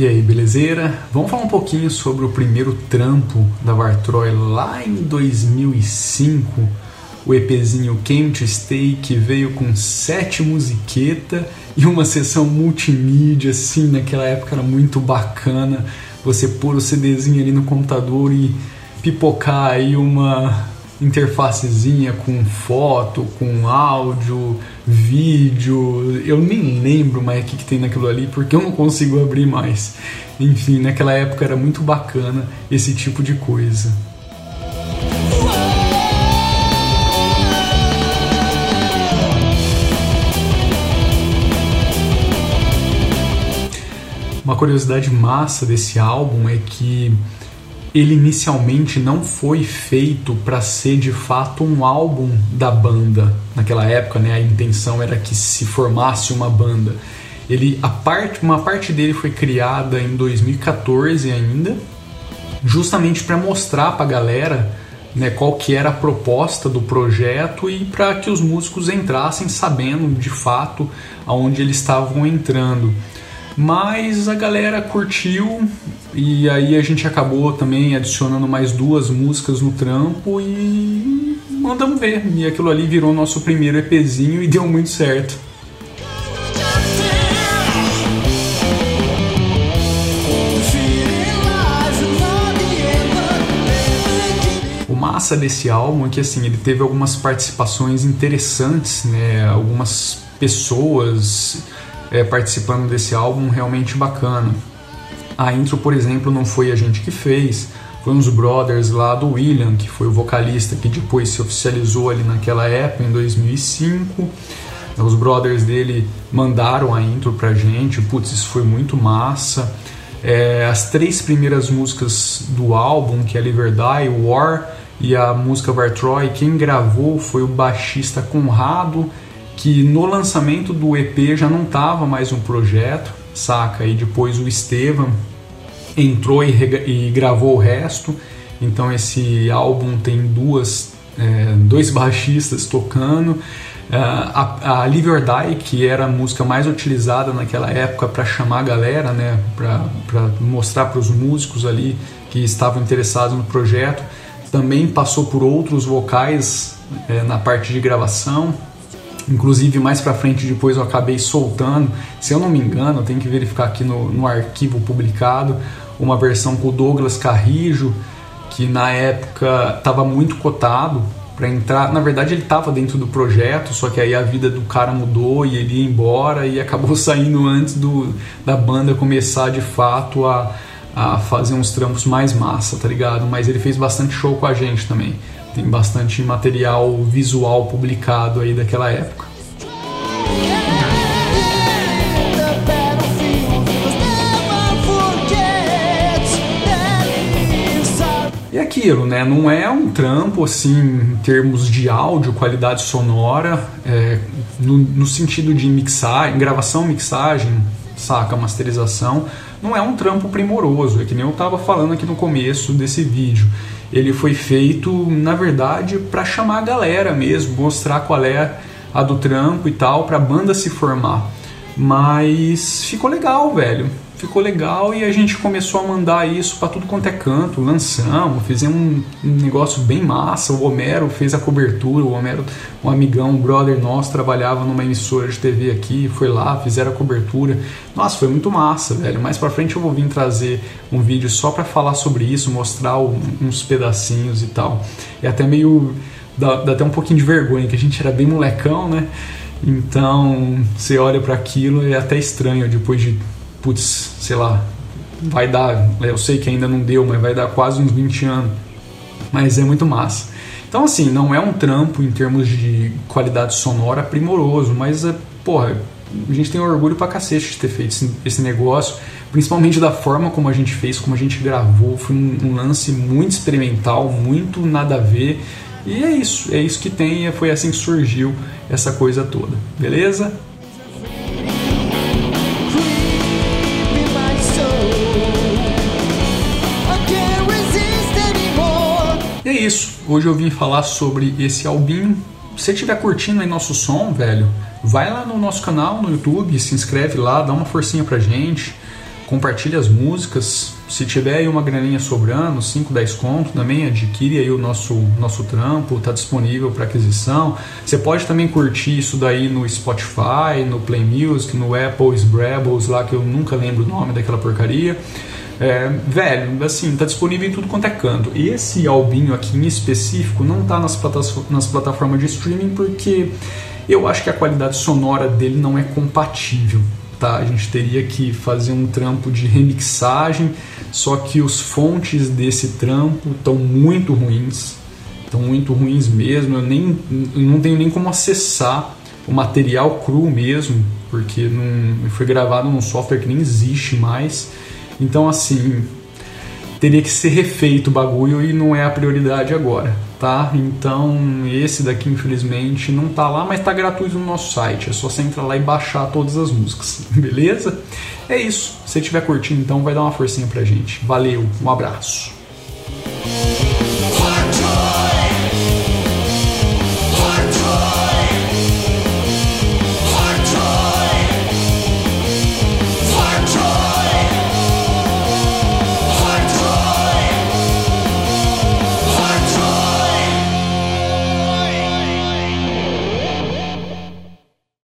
E aí, belezeira? Vamos falar um pouquinho sobre o primeiro trampo da Vartroy lá em 2005, o EPzinho Came to Stay, que veio com sete musiquetas e uma sessão multimídia, assim, naquela época era muito bacana você pôr o CDzinho ali no computador e pipocar aí uma interfacezinha com foto, com áudio, vídeo. Eu nem lembro mais o que, que tem naquilo ali porque eu não consigo abrir mais. Enfim, naquela época era muito bacana esse tipo de coisa. Uma curiosidade massa desse álbum é que ele inicialmente não foi feito para ser de fato um álbum da banda. Naquela época, né, a intenção era que se formasse uma banda. Ele, a parte, uma parte dele foi criada em 2014 ainda, justamente para mostrar para a galera né, qual que era a proposta do projeto e para que os músicos entrassem sabendo de fato aonde eles estavam entrando. Mas a galera curtiu e aí a gente acabou também adicionando mais duas músicas no trampo e mandamos ver. E aquilo ali virou nosso primeiro EPzinho e deu muito certo. O massa desse álbum é que assim, ele teve algumas participações interessantes, né? Algumas pessoas é, participando desse álbum realmente bacana. A intro, por exemplo, não foi a gente que fez, foi uns brothers lá do William, que foi o vocalista que depois se oficializou ali naquela época, em 2005. Os brothers dele mandaram a intro pra gente, putz, isso foi muito massa. É, as três primeiras músicas do álbum, que é Live Die, War e a música Vartroy, quem gravou foi o baixista Conrado que no lançamento do EP já não estava mais um projeto, saca? E depois o Estevam entrou e, e, gravou o resto. Então esse álbum tem duas, é, dois baixistas tocando. Uh, a, a Live or Die, que era a música mais utilizada naquela época para chamar a galera, né, para mostrar para os músicos ali que estavam interessados no projeto, também passou por outros vocais é, na parte de gravação. Inclusive, mais pra frente, depois eu acabei soltando, se eu não me engano, tem que verificar aqui no, no arquivo publicado, uma versão com o Douglas Carrijo, que na época estava muito cotado para entrar. Na verdade, ele estava dentro do projeto, só que aí a vida do cara mudou e ele ia embora e acabou saindo antes do, da banda começar de fato a, a fazer uns trampos mais massa, tá ligado? Mas ele fez bastante show com a gente também. Tem bastante material visual publicado aí daquela época. E aquilo, né? Não é um trampo assim em termos de áudio, qualidade sonora, é, no, no, sentido de mixar, gravação, mixagem, saca, masterização. Não é um trampo primoroso, é que nem eu estava falando aqui no começo desse vídeo ele foi feito, na verdade, para chamar a galera mesmo, mostrar qual é a do trampo e tal, para a banda se formar. Mas ficou legal, velho ficou legal e a gente começou a mandar isso para tudo quanto é canto, lançamos, fizemos um, um, negócio bem massa. O Homero fez a cobertura, o Homero, um amigão, um brother nosso, trabalhava numa emissora de TV aqui, foi lá, fizeram a cobertura. Nossa, foi muito massa, velho. Mais para frente eu vou vir trazer um vídeo só para falar sobre isso, mostrar uns pedacinhos e tal. E até meio dá, dá até um pouquinho de vergonha, que a gente era bem molecão, né? Então, você olha para aquilo e é até estranho depois de putz, sei lá, vai dar, eu sei que ainda não deu, mas vai dar quase uns 20 anos. Mas é muito massa. Então, assim, não é um trampo em termos de qualidade sonora primoroso, mas, é, porra, a gente tem orgulho pra cacete de ter feito esse, esse negócio, principalmente da forma como a gente fez, como a gente gravou. Foi um, um lance muito experimental, muito nada a ver. E é isso, é isso que tem, foi assim que surgiu essa coisa toda, beleza? Isso. Hoje eu vim falar sobre esse albinho. Se você estiver curtindo aí nosso som, velho, vai lá no nosso canal no YouTube, se inscreve lá, dá uma forcinha pra gente. compartilhe as músicas. Se tiver aí uma graninha sobrando, 5, 10 conto, também adquire aí o nosso, nosso trampo, está disponível para aquisição. Você pode também curtir isso daí no Spotify, no Play Music, no Apple Sbrabbles, lá que eu nunca lembro o nome daquela porcaria. É, velho, assim, tá disponível em tudo quanto é canto. E esse albinho aqui em específico não tá nas, nas plataformas de streaming porque eu acho que a qualidade sonora dele não é compatível. Tá? A gente teria que fazer um trampo de remixagem, só que os fontes desse trampo estão muito ruins, estão muito ruins mesmo. Eu nem eu não tenho nem como acessar o material cru mesmo, porque não, foi gravado num software que nem existe mais. Então, assim, teria que ser refeito o bagulho e não é a prioridade agora, tá? Então, esse daqui, infelizmente, não tá lá, mas tá gratuito no nosso site. É só você entrar lá e baixar todas as músicas, beleza? É isso. Se estiver curtindo, então, vai dar uma forcinha pra gente. Valeu, um abraço.